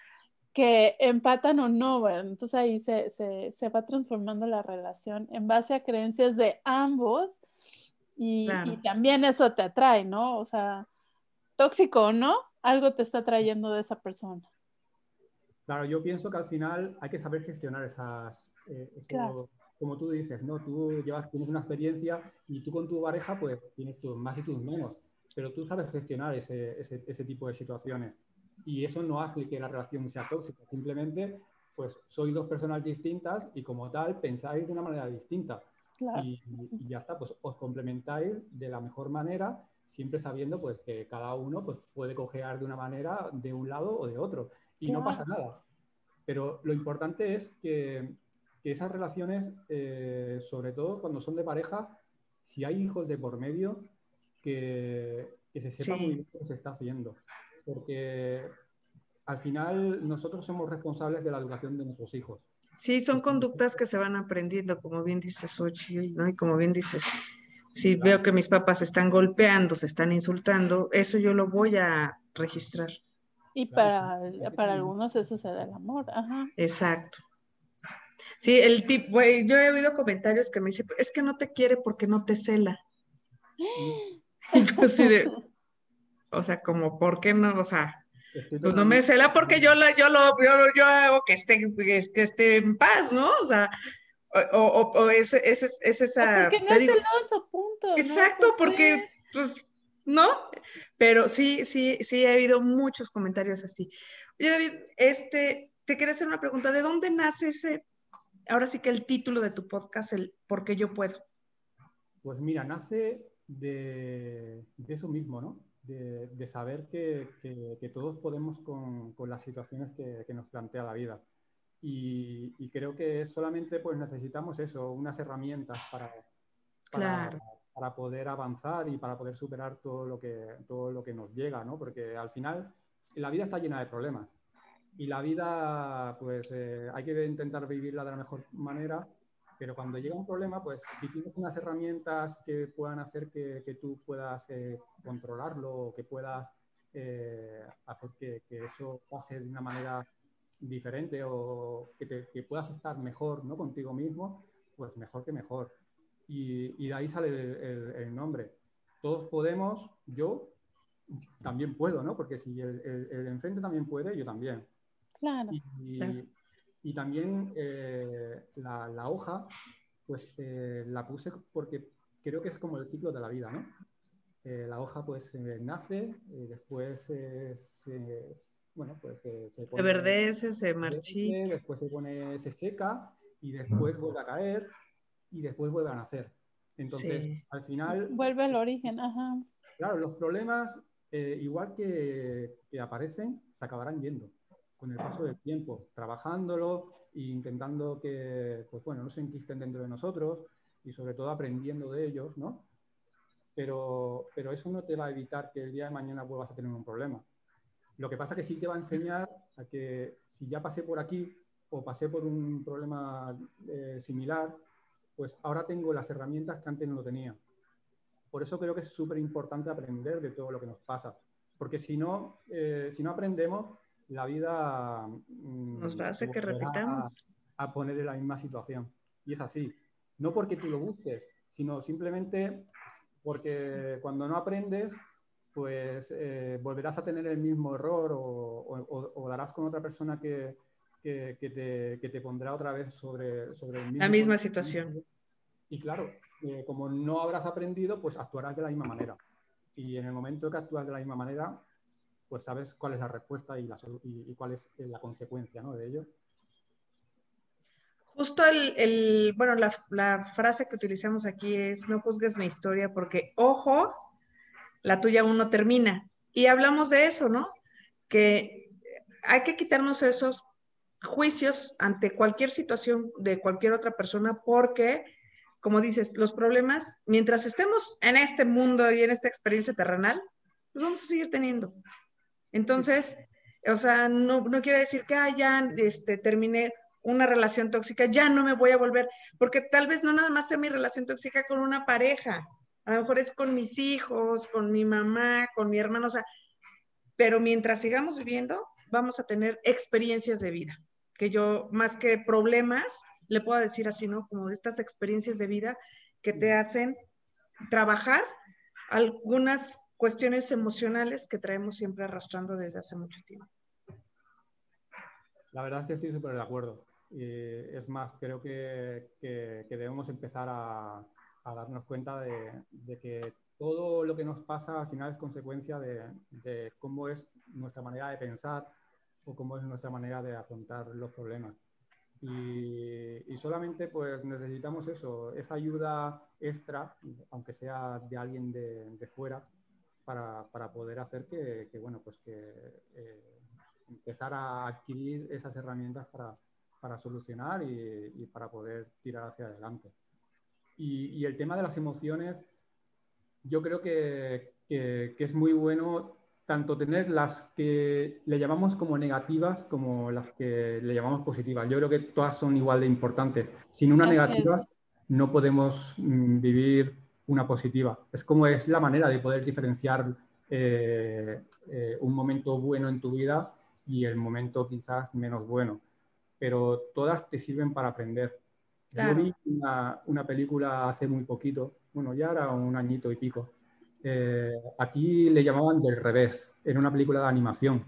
que empatan o no. ¿verdad? Entonces ahí se, se, se, va transformando la relación en base a creencias de ambos y, Claro. y también eso te atrae, ¿no? O sea, tóxico o no, algo te está trayendo de esa persona. Claro, yo pienso que al final hay que saber gestionar esas, eh, eso- Claro. como tú dices, ¿no? Tú llevas, tienes una experiencia y tú con tu pareja pues tienes tus más y tus menos, pero tú sabes gestionar ese, ese, ese tipo de situaciones y eso no hace que la relación sea tóxica, simplemente pues sois dos personas distintas y como tal pensáis de una manera distinta Claro. y, y ya está, pues os complementáis de la mejor manera, siempre sabiendo pues que cada uno pues puede cojear de una manera de un lado o de otro y no Claro. pasa nada. Pero lo importante es que, que esas relaciones, eh, sobre todo cuando son de pareja, si hay hijos de por medio, que, que se sepa Sí. muy bien lo que se está haciendo. Porque al final nosotros somos responsables de la educación de nuestros hijos. Sí, son conductas que se van aprendiendo, como bien dices, Xochitl, ¿no? Y como bien dices, si veo que mis papás se están golpeando, se están insultando, eso yo lo voy a registrar. Y para, para algunos eso se da el amor. Ajá. Exacto. Sí, el tipo, güey, yo he oído comentarios que me dicen, es que no te quiere porque no te cela. Y <laughs> yo así de, o sea, como, ¿por qué no? O sea, Estoy pues no me cela porque yo, la, yo, lo, yo, yo hago que esté, que esté en paz, ¿no? O sea, o, o, o es, es, es, es O esa, porque no te es digo, celoso, punto. ¿no? Exacto, porque, pues, ¿no? Pero sí, sí, sí, he habido muchos comentarios así. Oye, David, este, te quería hacer una pregunta. ¿De dónde nace ese, ahora sí que el título de tu podcast, el ¿Por qué yo puedo? Pues mira, nace de, eso mismo, ¿no? De, saber que, todos podemos con, las situaciones que, nos plantea la vida. Y, creo que solamente pues necesitamos eso, unas herramientas para, para, poder avanzar y para poder superar todo lo que, todo lo que nos llega, ¿no? Porque al final la vida está llena de problemas y la vida, pues eh, hay que intentar vivirla de la mejor manera, pero cuando llega un problema, pues si tienes unas herramientas que puedan hacer que, que tú puedas eh, controlarlo o que puedas eh, hacer que, que, eso pase de una manera diferente o que, te, que, puedas estar mejor ¿no? contigo mismo, pues mejor que mejor. Y, y de ahí sale el, el, nombre. Todos podemos, yo también puedo, ¿no? Porque si el, el enfrente también puede, yo también. Claro. Y, también eh, la, hoja, pues eh, la puse porque creo que es como el ciclo de la vida, ¿no? Eh, la hoja pues nace, después se, bueno, pues se pone, se verdece, se marchita. Después se pone, se seca y después vuelve a caer y después vuelve a nacer. Entonces, al final... Vuelve al origen, ajá. Claro, los problemas, igual que, que aparecen, se acabarán yendo con el paso del tiempo, trabajándolo e intentando que, pues bueno, no se enquisten dentro de nosotros y sobre todo aprendiendo de ellos, ¿no? Pero, pero eso no te va a evitar que el día de mañana vuelvas a tener un problema. Lo que pasa que sí te va a enseñar a que si ya pasé por aquí o pasé por un problema eh, similar, pues ahora tengo las herramientas que antes no tenía. Por eso creo que es súper importante aprender de todo lo que nos pasa. Porque si no, eh, si no aprendemos, la vida mm, nos hace que repitamos. A, poner en la misma situación. Y es así. No porque tú lo busques, sino simplemente porque cuando no aprendes, pues eh, volverás a tener el mismo error o, darás con otra persona que, que, te, pondrá otra vez sobre, sobre el mismo la misma situación. Y claro, eh, como no habrás aprendido, pues actuarás de la misma manera. Y en el momento que actúas de la misma manera, pues sabes cuál es la respuesta y, y, cuál es eh, la consecuencia ¿no? de ello. Justo el, bueno, la, frase que utilizamos aquí es no juzgues mi historia porque, ojo, la tuya aún no termina. Y hablamos de eso, ¿no? Que hay que quitarnos esos juicios ante cualquier situación de cualquier otra persona porque, como dices, los problemas, mientras estemos en este mundo y en esta experiencia terrenal, los vamos a seguir teniendo. Entonces, o sea, no, quiere decir que ah, ya este, terminé una relación tóxica, ya no me voy a volver, porque tal vez no nada más sea mi relación tóxica con una pareja, a lo mejor es con mis hijos, con mi mamá, con mi hermano, o sea, pero mientras sigamos viviendo, vamos a tener experiencias de vida, que yo más que problemas, le puedo decir así, ¿no? Como estas experiencias de vida que te hacen trabajar algunas cuestiones emocionales que traemos siempre arrastrando desde hace mucho tiempo. La verdad es que estoy súper de acuerdo. es más, creo que, debemos empezar a, darnos cuenta de, que todo lo que nos pasa al final es consecuencia de, cómo es nuestra manera de pensar o cómo es nuestra manera de afrontar los problemas. Y, solamente pues necesitamos eso, esa ayuda extra, aunque sea de alguien de fuera, para, para poder hacer que, que, bueno, pues que eh, empezar a adquirir esas herramientas para, para solucionar y, y, para poder tirar hacia adelante. Y, y, el tema de las emociones, yo creo que, que, es muy bueno tanto tener las que le llamamos como negativas como las que le llamamos positivas. Yo creo que todas son igual de importantes. Sin una negativa no podemos mm, vivir una positiva. Es como es la manera de poder diferenciar eh, eh, un momento bueno en tu vida y el momento quizás menos bueno. Pero todas te sirven para aprender. Yo vi una, película hace muy poquito, bueno, ya era un añito y pico. Eh, aquí le llamaban del revés, era una película de animación.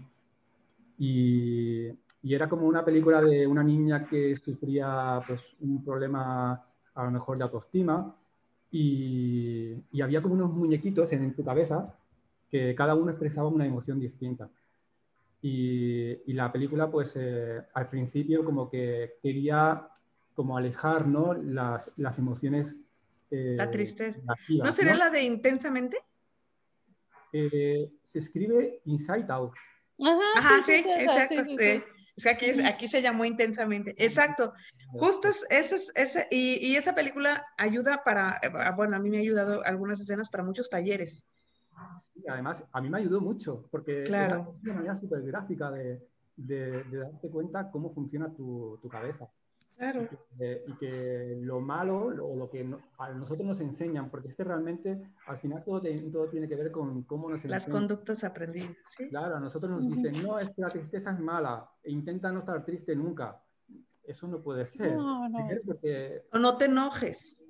Y, y, era como una película de una niña que sufría pues, un problema a lo mejor de autoestima y, había como unos muñequitos en, tu cabeza que cada uno expresaba una emoción distinta. Y, la película, pues eh, al principio como que quería como alejar ¿no? las, las, emociones eh, la tristeza. negativas, ¿No sería la de intensamente? Eh, se escribe Inside Out. Ajá, Ajá, sí, exacto. sí, sí, sí. sí. Es aquí, es- aquí se llamó intensamente. Exacto. Justo es, ese es- ese- y, y esa película ayuda para, eh, bueno, a mí me ha ayudado algunas escenas para muchos talleres. Sí, además, a mí me ayudó mucho, porque Claro. es una manera súper gráfica de, de- de darte cuenta cómo funciona tu, tu cabeza. Claro. Y que, y que lo malo, o lo que no- a nosotros nos enseñan, porque es que realmente al final todo, te- todo tiene que ver con cómo nos Las enseñan. conductas aprendidas, ¿sí? Claro, a nosotros nos dicen, no, es que la tristeza es mala, e intenta no estar triste nunca. Eso no puede ser. No, no. Porque, O no te enojes.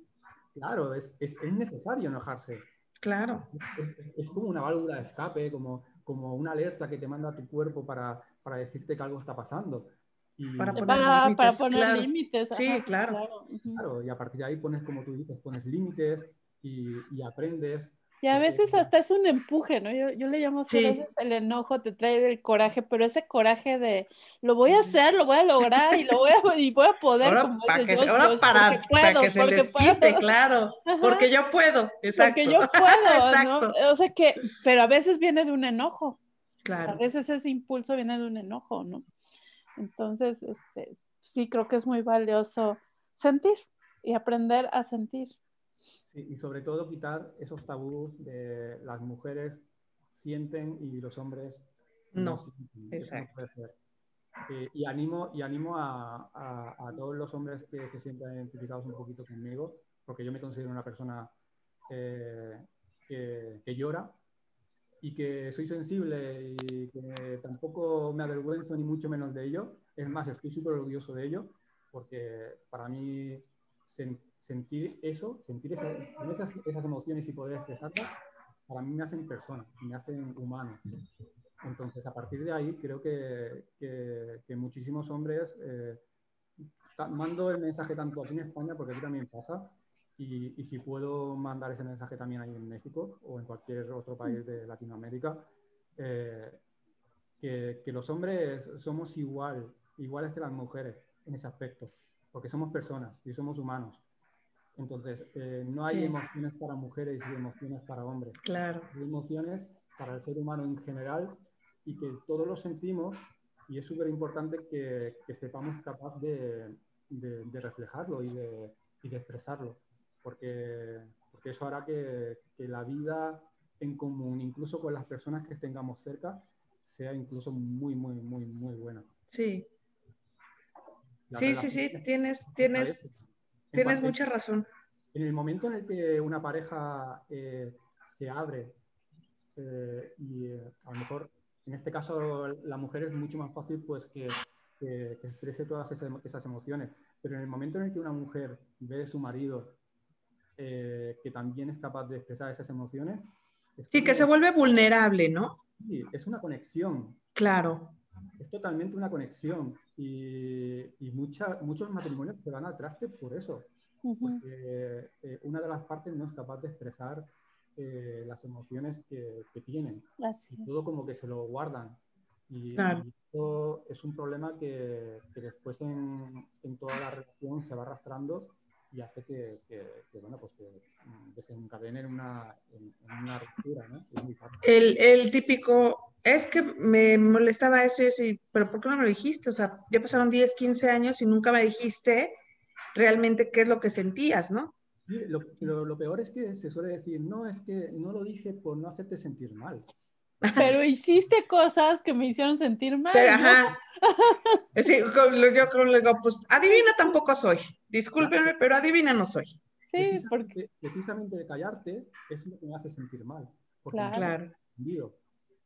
claro, es, es, es necesario enojarse. Claro. Es, es- es como una válvula de escape, como, como una alerta que te manda a tu cuerpo para, para decirte que algo está pasando. Y, Para poner Para, límites, para poner claro. límites. Sí, ajá, claro. claro, y a partir de ahí pones, como tú dices, pones límites y, y aprendes. Y a veces hasta es un empuje, ¿no? Yo, yo le llamo así, a Sí. veces el enojo te trae el coraje, pero ese coraje de lo voy a hacer, lo voy a lograr y lo voy a, <laughs> y voy a poder. Ahora, como para que, ahora para, para puedo, que se les puedo. quite, claro. Ajá. Porque yo puedo. Exacto. Porque yo puedo, <laughs> Exacto. ¿no? O sea que, pero a veces viene de un enojo. A Claro. veces ese impulso viene de un enojo, ¿no? Entonces, este, sí creo que es muy valioso sentir y aprender a sentir. Sí, y sobre todo quitar esos tabús de las mujeres sienten y los hombres No, sienten. No exacto. Eh, y animo, y animo a, a- a todos los hombres que se sientan identificados un poquito conmigo, porque yo me considero una persona eh, que, que llora y que soy sensible y que tampoco me avergüenzo ni mucho menos de ello. Es más, estoy súper orgulloso de ello, porque para mí sen- sentir eso, sentir esa- esas, esas emociones y poder expresarlas, para mí me hacen persona, me hacen humano. Entonces, a partir de ahí, creo que, que- que muchísimos hombres, eh, mando el mensaje tanto aquí en España, porque aquí también pasa, y, y si puedo mandar ese mensaje también ahí en México o en cualquier otro país de Latinoamérica, eh, que, que los hombres somos igual, iguales que las mujeres en ese aspecto, porque somos personas y somos humanos. Entonces, eh, no hay Sí. emociones para mujeres y emociones para hombres Claro. hay emociones para el ser humano en general y que todos lo sentimos y es súper importante que, que sepamos capaz de, de- de reflejarlo y de, y de expresarlo, porque, porque eso hará que, que la vida en común, incluso con las personas que tengamos cerca, sea incluso muy, muy, muy, muy buena. Sí. Sí, sí, sí, tienes, tienes, tienes mucha razón. En el momento en el que una pareja eh, se abre eh, y eh, a lo mejor en este caso la mujer es mucho más fácil pues que, que- que exprese todas esas, esas emociones, pero en el momento en el que una mujer ve a su marido eh, que también es capaz de expresar esas emociones, es Sí, que se vuelve vulnerable, ¿no? sí, es una conexión, Claro. es totalmente una conexión y, y mucha- muchos matrimonios se van al traste por eso, Ujú. porque eh, una de las partes no es capaz de expresar eh, las emociones que, que tienen Así. y todo como que se lo guardan. Y, Claro. y esto es un problema que, que después en, en toda la relación se va arrastrando y hace que, que- que, bueno, pues que mm, desencadene en una, en, en una ruptura, ¿no? El, el típico, es que me molestaba y eso, y, pero ¿por qué no me lo dijiste? O sea, ya pasaron 10, 15 años y nunca me dijiste realmente qué es lo que sentías, ¿no? Sí, lo, lo- lo peor es que se suele decir, no, es que no lo dije por no hacerte sentir mal. <laughs> Pero hiciste cosas que me hicieron sentir mal. Pero, ¿no? ajá. <laughs> Es decir, con- yo con- le digo, pues adivina tampoco soy. Discúlpenme, pero adivina no soy. Sí, porque Precisamente, de callarte es lo que me hace sentir mal. porque Claro. ofendido.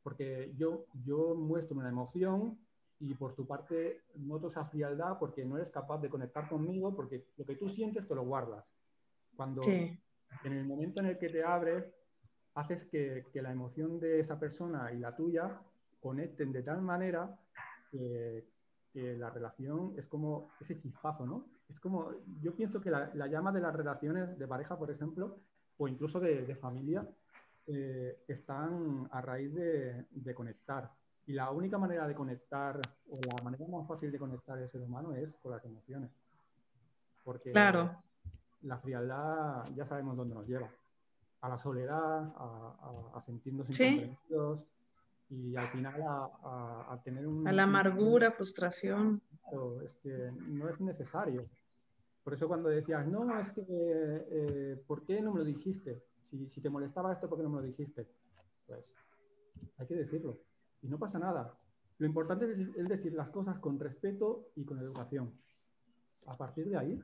Porque yo, yo muestro una emoción y por tu parte noto esa frialdad porque no eres capaz de conectar conmigo porque lo que tú sientes te lo guardas. Cuando Sí, en el momento en el que te abres, haces que, que la emoción de esa persona y la tuya conecten de tal manera que, que la relación es como ese chispazo, ¿no? Es como, yo pienso que la, la llama de las relaciones de pareja, por ejemplo, o incluso de, de familia, eh, están a raíz de, de conectar. Y la única manera de conectar, o la manera más fácil de conectar el ser humano es con las emociones. Porque claro. la frialdad ya sabemos dónde nos lleva. A la soledad, a, a, sentirnos ¿Sí? y al final a, tener un... A la amargura, frustración. es que no es necesario. Por eso cuando decías, no, es que, eh, ¿por qué no me lo dijiste? Si, si, te molestaba esto, ¿por qué no me lo dijiste? Pues hay que decirlo. Y no pasa nada. Lo importante es, decir las cosas con respeto y con educación. A partir de ahí,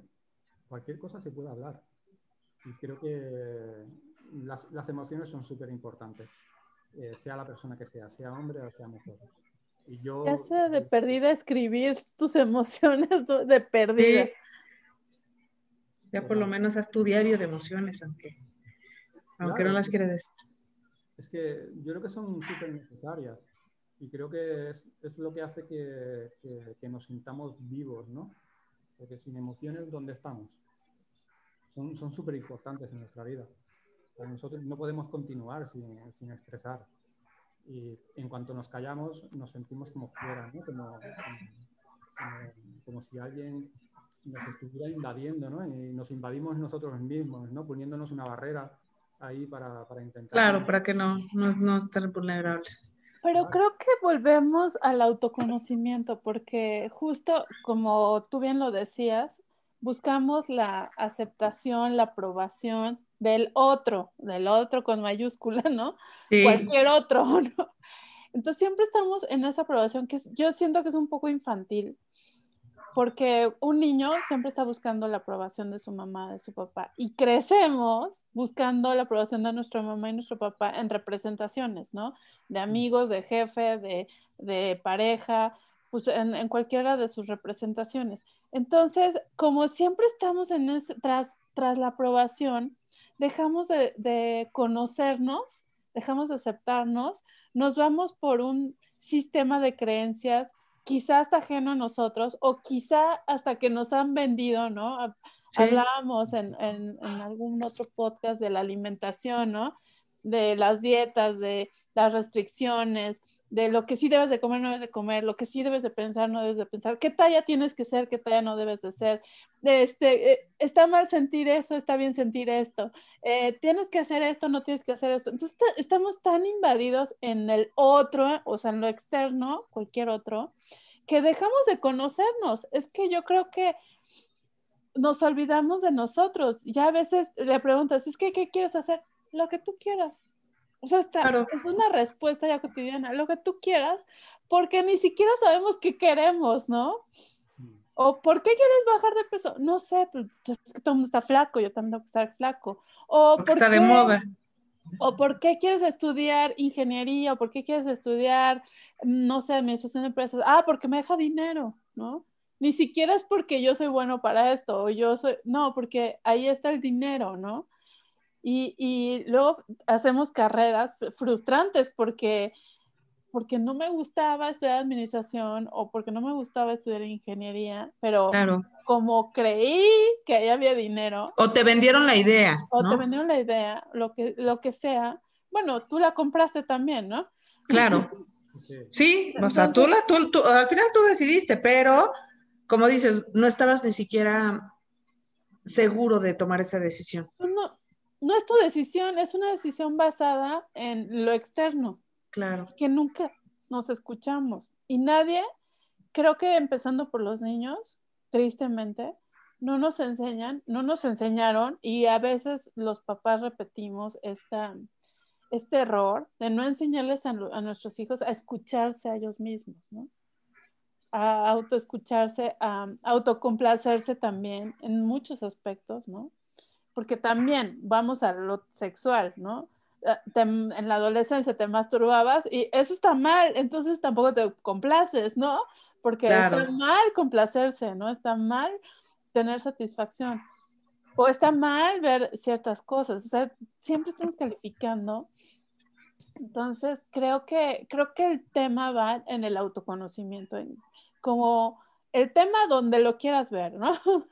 cualquier cosa se puede hablar. Y creo que las, las emociones son súper importantes, eh, sea la persona que sea, sea hombre o sea mujer. Y yo, ya sea de perdida escribir tus <laughs> emociones de perdida. Ya por lo menos haz tu diario de emociones, aunque, aunque no las quieras decir. Es que yo creo que son súper necesarias y creo que es, es lo que hace que, que, nos sintamos vivos, ¿no? Porque sin emociones, ¿dónde estamos? Son súper importantes en nuestra vida. Nosotros no podemos continuar sin, sin, expresar. Y en cuanto nos callamos, nos sentimos como fuera, ¿no? Como, como, como si alguien nos estuviera invadiendo, ¿no? Y nos invadimos nosotros mismos, ¿no? Poniéndonos una barrera ahí para, para intentar... Claro, para que no, no, no estén vulnerables. Pero creo que volvemos al autoconocimiento, porque justo como tú bien lo decías, buscamos la aceptación, la aprobación del otro, del otro con mayúscula, ¿no? Sí. Cualquier otro, <laughs> ¿no? Entonces siempre estamos en esa aprobación que yo siento que es un poco infantil, porque un niño siempre está buscando la aprobación de su mamá, de su papá, y crecemos buscando la aprobación de nuestra mamá y nuestro papá en representaciones, ¿no? De amigos, de jefe, de, de pareja, pues en, en, cualquiera de sus representaciones. Entonces, como siempre estamos en tras, tras la aprobación, dejamos de, de conocernos, dejamos de aceptarnos, nos vamos por un sistema de creencias quizá hasta ajeno a nosotros o quizá hasta que nos han vendido, ¿no? Hablábamos en, en, en, algún otro podcast de la alimentación, ¿no? De las dietas, de las restricciones, de lo que sí debes de comer, no debes de comer, lo que sí debes de pensar, no debes de pensar, qué talla tienes que ser, qué talla no debes de ser. Este, eh, está mal sentir eso, está bien sentir esto. Eh, tienes que hacer esto, no tienes que hacer esto. Entonces estamos tan invadidos en el otro, o sea, en lo externo, cualquier otro, que dejamos de conocernos. Es que yo creo que nos olvidamos de nosotros. Ya a veces le preguntas, es que, ¿qué quieres hacer? Lo que tú quieras o sea, es una respuesta ya cotidiana, lo que tú quieras, porque ni siquiera sabemos qué queremos, ¿no? O ¿por qué quieres bajar de peso? No sé, pues es que todo el mundo está flaco, yo también tengo que estar flaco. O porque está de moda. O por qué quieres estudiar ingeniería, o por qué quieres estudiar, no sé, administración de empresas. Ah, porque me deja dinero, ¿no? Ni siquiera es porque yo soy bueno para esto, o yo soy, no, porque ahí está el dinero, ¿no? Y, y luego hacemos carreras frustrantes porque, porque no me gustaba estudiar administración o porque no me gustaba estudiar ingeniería, pero como creí que ahí había dinero. O te vendieron la idea. O te vendieron la idea, lo que, lo que sea. Bueno, tú la compraste también, ¿no? Claro. <laughs> Sí, o sea, tú, la, tú, tú, al final tú decidiste, pero como dices, no estabas ni siquiera seguro de tomar esa decisión. No, no es tu decisión, es una decisión basada en lo externo. Claro. Que nunca nos escuchamos. Y nadie, creo que empezando por los niños, tristemente, no nos enseñan, no nos enseñaron y a veces los papás repetimos esta, este error de no enseñarles a, a nuestros hijos a escucharse a ellos mismos, ¿no? A autoescucharse, a autocomplacerse también en muchos aspectos, ¿no? Porque también vamos a lo sexual, ¿no? Ah, en la adolescencia te masturbabas y eso está mal, entonces tampoco te complaces, ¿no? Porque está mal complacerse, ¿no? Está mal tener satisfacción. O está mal ver ciertas cosas, o sea, siempre estamos calificando. Entonces, creo que, creo que el tema va en el autoconocimiento, como el tema donde lo quieras ver, ¿no? <laughs>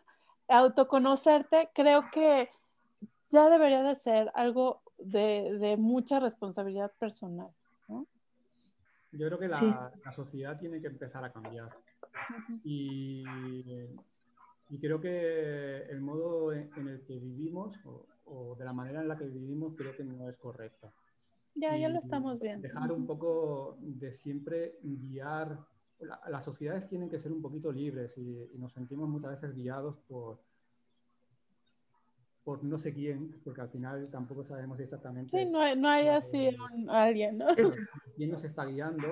autoconocerte creo que ya debería de ser algo de, mucha responsabilidad personal. ¿no? Yo creo que la, sociedad tiene que empezar a cambiar. Y y creo que el modo en, el que vivimos o, de la manera en la que vivimos creo que no es correcta. Ya, ya lo estamos viendo. Dejar un poco de siempre guiar. Las sociedades tienen que ser un poquito libres y, nos sentimos muchas veces guiados por, por no sé quién, porque al final tampoco sabemos exactamente. Sí, no hay, no hay así alguien, ¿no? Quién nos está guiando,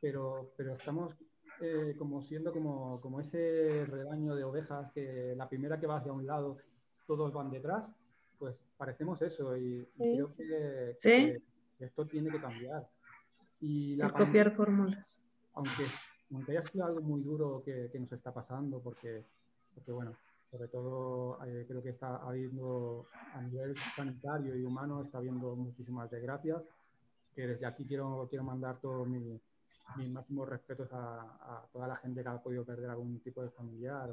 pero, pero estamos eh, como siendo como, como ese rebaño de ovejas que la primera que va hacia un lado, todos van detrás, pues parecemos eso y, creo Que, esto tiene que cambiar. Y la copiar fórmulas. Aunque, aunque haya sido algo muy duro que, que nos está pasando, porque, porque bueno, sobre todo eh, creo que está habiendo a nivel sanitario y humano, está habiendo muchísimas desgracias, que desde aquí quiero, quiero mandar todo mi, mis máximos respetos a, toda la gente que ha podido perder algún tipo de familiar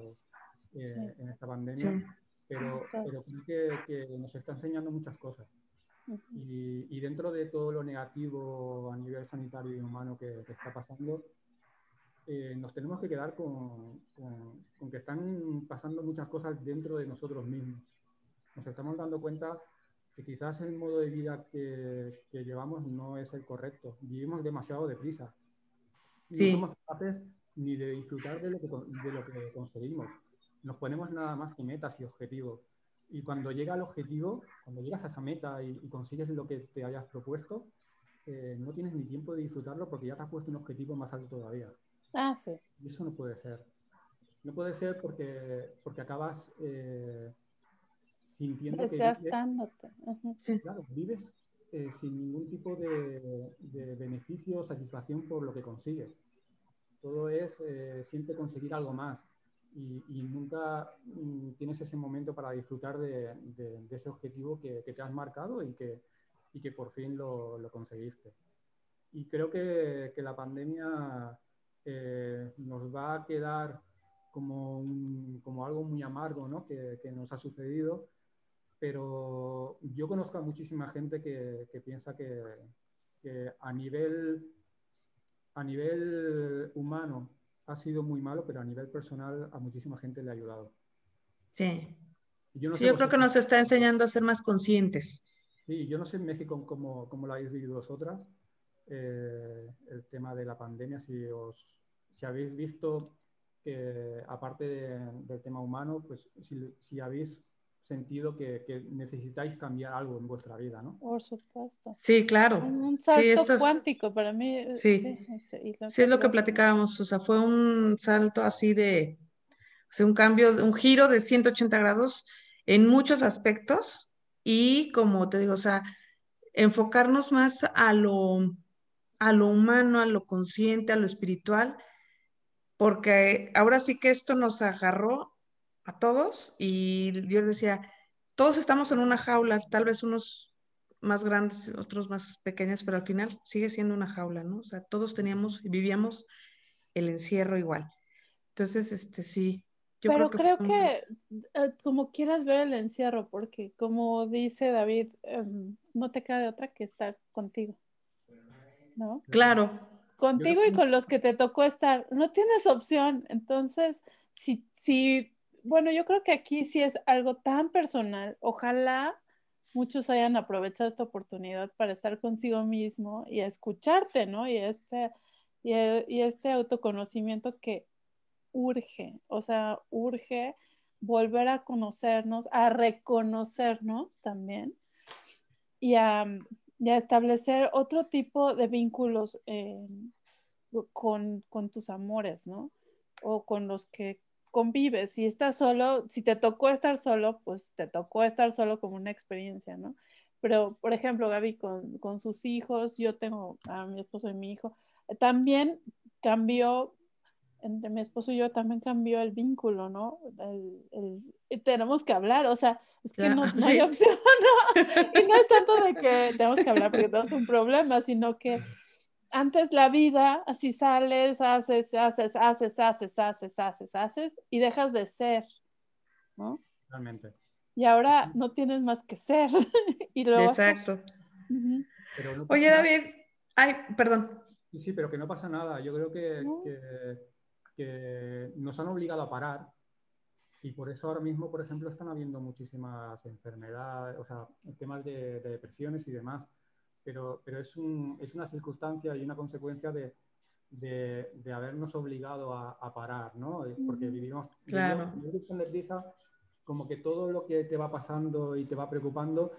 eh, en esta pandemia, pero, pero creo que, nos está enseñando muchas cosas. y, dentro de todo lo negativo a nivel sanitario y humano que, está pasando, eh, nos tenemos que quedar con, con, que están pasando muchas cosas dentro de nosotros mismos. Nos estamos dando cuenta que quizás el modo de vida que, que llevamos no es el correcto. Vivimos demasiado deprisa no somos capaces ni de disfrutar de lo, que, de lo que conseguimos. Nos ponemos nada más que metas y objetivos. Y cuando llega el objetivo, cuando llegas a esa meta y, consigues lo que te hayas propuesto, eh, no tienes ni tiempo de disfrutarlo porque ya te has puesto un objetivo más alto todavía. Ah, sí. Y eso no puede ser. No puede ser porque, porque acabas eh, sintiendo Desgastándote. que... Claro, vives eh, sin ningún tipo de, de, beneficio o satisfacción por lo que consigues. Todo es eh, siempre conseguir algo más y, y nunca mm, tienes ese momento para disfrutar de, de ese objetivo que, que, te has marcado y que, y que por fin lo, lo conseguiste. Y creo que, que la pandemia eh, nos va a quedar como, un, como algo muy amargo ¿no? que, que nos ha sucedido pero yo conozco a muchísima gente que, que piensa que, que, a, nivel, a nivel humano ha sido muy malo, pero a nivel personal a muchísima gente le ha ayudado. Sí. Yo, sí, yo creo que nos está enseñando a ser más conscientes. Sí, yo no sé en México cómo, cómo lo habéis vivido vosotras, eh, el tema de la pandemia, si, os, si habéis visto que aparte del tema humano, pues si, si habéis sentido que, que, necesitáis cambiar algo en vuestra vida, ¿no? Por supuesto. Sí, claro. Un salto cuántico para mí. Sí, sí, es lo que platicábamos, o sea, fue un salto así de, o sea, un cambio, un giro de 180 grados en muchos aspectos y como te digo, o sea, enfocarnos más a lo, a lo humano, a lo consciente, a lo espiritual, porque ahora sí que esto nos agarró a todos y yo decía, todos estamos en una jaula, tal vez unos más grandes, otros más pequeños, pero al final sigue siendo una jaula, ¿no? O sea, todos teníamos y vivíamos el encierro igual. Entonces, este sí. Yo pero creo que, creo que eh, como quieras ver el encierro, porque como dice David, em, no te queda de otra que estar contigo. ¿No? Claro. Contigo y con los que te tocó estar. No tienes opción. Entonces, si, si bueno, yo creo que aquí sí es algo tan personal. Ojalá muchos hayan aprovechado esta oportunidad para estar consigo mismo y escucharte, ¿no? Y este, y, este autoconocimiento que urge, o sea, urge volver a conocernos, a reconocernos también y a, establecer otro tipo de vínculos con, con tus amores, ¿no? O con los que convives. Si estás solo, si te tocó estar solo, pues te tocó estar solo como una experiencia, ¿no? Pero, por ejemplo, Gaby con, con sus hijos, yo tengo a mi esposo y mi hijo, también cambió, entre mi esposo y yo también cambió el vínculo, ¿no? El, tenemos que hablar, o sea, es que no, hay opción, ¿no? Y no es tanto de que <laughs> tenemos que hablar porque tenemos un problema, sino que antes la vida, así sales, haces, haces, haces, haces, haces, haces, haces, y dejas de ser, ¿no? Realmente. Y ahora no tienes más que ser. <laughs> y lo Exacto. Oye, David, ay, perdón. Sí, sí, pero que no pasa nada. Yo creo que, que, nos han obligado a parar y por eso ahora mismo, por ejemplo, están habiendo muchísimas enfermedades, o sea, temas de, depresiones y demás, pero, pero es, un, es, una circunstancia y una consecuencia de, de, habernos obligado a, parar, ¿no? Porque vivimos, claro. vivimos como que todo lo que te va pasando y te va preocupando,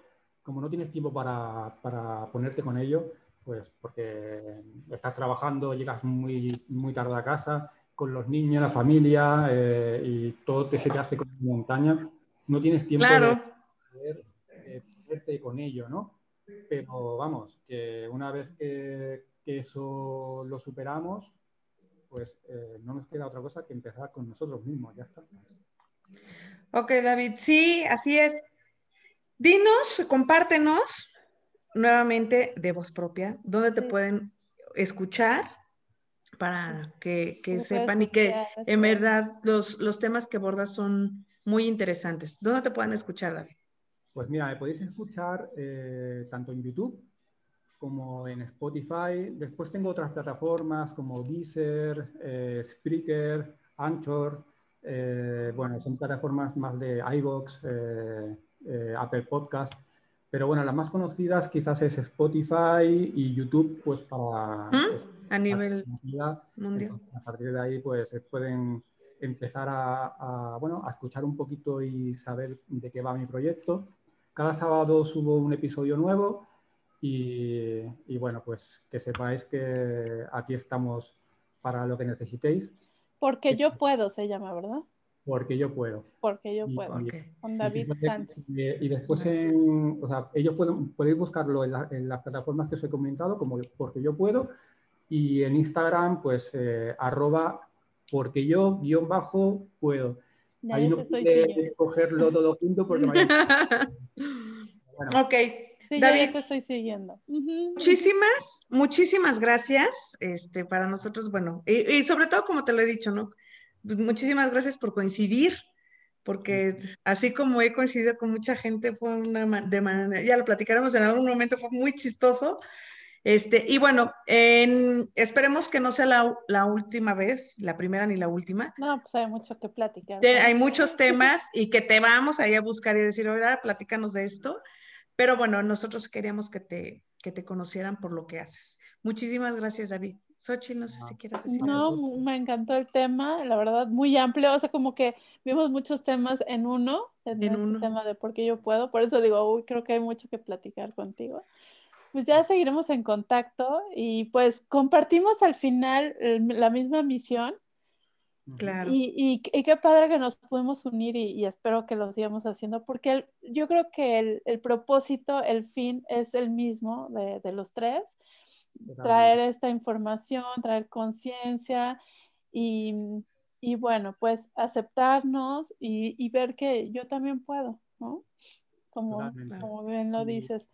como no tienes tiempo para, para ponerte con ello, pues porque estás trabajando, llegas muy, muy tarde a casa, con los niños, la familia eh, y todo te, se te hace como montaña, no tienes tiempo de poder eh, con ello, ¿no? Pero vamos, que una vez que, eso lo superamos, pues eh, no nos queda otra cosa que empezar con nosotros mismos, ya está. Ok, David, sí, así es. Dinos, compártenos nuevamente de voz propia, dónde te pueden escuchar para que, sepan y que en verdad los, los temas que abordas son muy interesantes. ¿Dónde te pueden escuchar, David? Pues mira, me podéis escuchar eh, tanto en YouTube como en Spotify. Después tengo otras plataformas como Deezer, eh, Spreaker, Anchor. Eh, bueno, son plataformas más de iVoox, Apple Podcast. Pero bueno, las más conocidas quizás es Spotify y YouTube, pues para... ¿Mm? a nivel mundial. a partir de ahí, pues pueden empezar a, bueno, a escuchar un poquito y saber de qué va mi proyecto. Cada sábado subo un episodio nuevo y, y bueno, pues que sepáis que aquí estamos para lo que necesitéis. Porque yo puedo, se llama, ¿verdad? Porque yo puedo. Porque yo puedo. Con David Sánchez. Y, después, en, o sea, ellos pueden, podéis buscarlo en, en, las plataformas que os he comentado, como Porque yo puedo, y en Instagram, pues, eh, arroba, porque yo, guion bajo, puedo. Ahí no puedo cogerlo todo junto porque <laughs> me bueno. Ok. Sí, David, te estoy siguiendo. Muchísimas, muchísimas gracias. Este, para nosotros, bueno, y, sobre todo, como te lo he dicho, ¿no? Muchísimas gracias por coincidir, porque así como he coincidido con mucha gente, fue una de manera, ya lo platicaremos en algún momento, fue muy chistoso. Este, y bueno, esperemos que no sea la, última vez, la primera ni la última. No, pues hay mucho que platicar. hay muchos <laughs> temas y que te vamos ahí a buscar y decir, ahora platícanos de esto. Pero bueno, nosotros queríamos que te, que te conocieran por lo que haces. Muchísimas gracias, David. Xochitl, no sé si quieres decir No, me encantó el tema, la verdad, muy amplio. O sea, como que vimos muchos temas en uno, en, en este tema de por qué yo puedo. Por eso digo, uy, creo que hay mucho que platicar contigo pues ya seguiremos en contacto y pues compartimos al final la misma misión. Claro. Y, qué padre que nos pudimos unir y, espero que lo sigamos haciendo porque yo creo que el, propósito, el fin es el mismo de, los tres, traer esta información, traer conciencia y, bueno, pues aceptarnos y, ver que yo también puedo, ¿no? Como, como bien lo dices.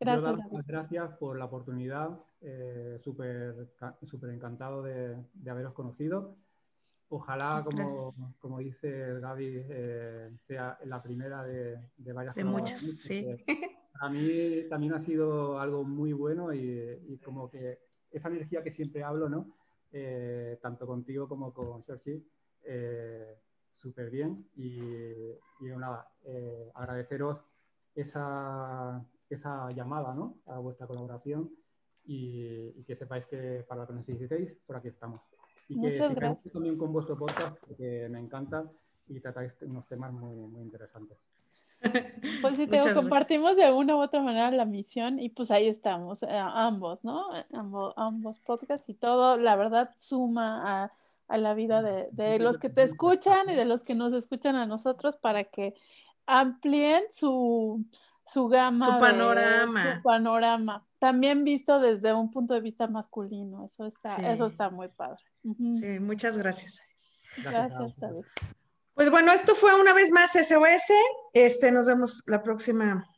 Gracias. gracias por la oportunidad. Eh, Súper super encantado de, haberos conocido. Ojalá, como, como dice Gaby, eh, sea la primera de, de varias De muchas, sí. Para mí también ha sido algo muy bueno y, como que esa energía que siempre hablo, ¿no? Eh, tanto contigo como con Sergi, eh, súper bien. Y, y nada, agradeceros esa, esa llamada ¿no? a vuestra colaboración y, que sepáis que para lo que necesitéis, por aquí estamos. Que Muchas también con vuestro podcast, porque me encanta y tratáis unos temas muy, muy interesantes. <laughs> Pues sí, te compartimos de una u otra manera la misión y pues ahí estamos, eh, ambos, ¿no? Ambos, ambos podcasts y todo, la verdad, suma a, a la vida de, de, los que te escuchan y de los que nos escuchan a nosotros para que amplíen su, su gama. Su panorama. su panorama. También visto desde un punto de vista masculino. Eso está, eso está muy padre. Sí, muchas gracias. Gracias, David. Pues bueno, esto fue una vez más SOS. Este, nos vemos la próxima,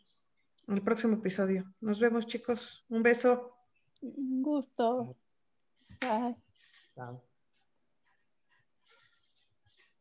el próximo episodio. Nos vemos, chicos. Un beso. Un gusto. Bye. Chao.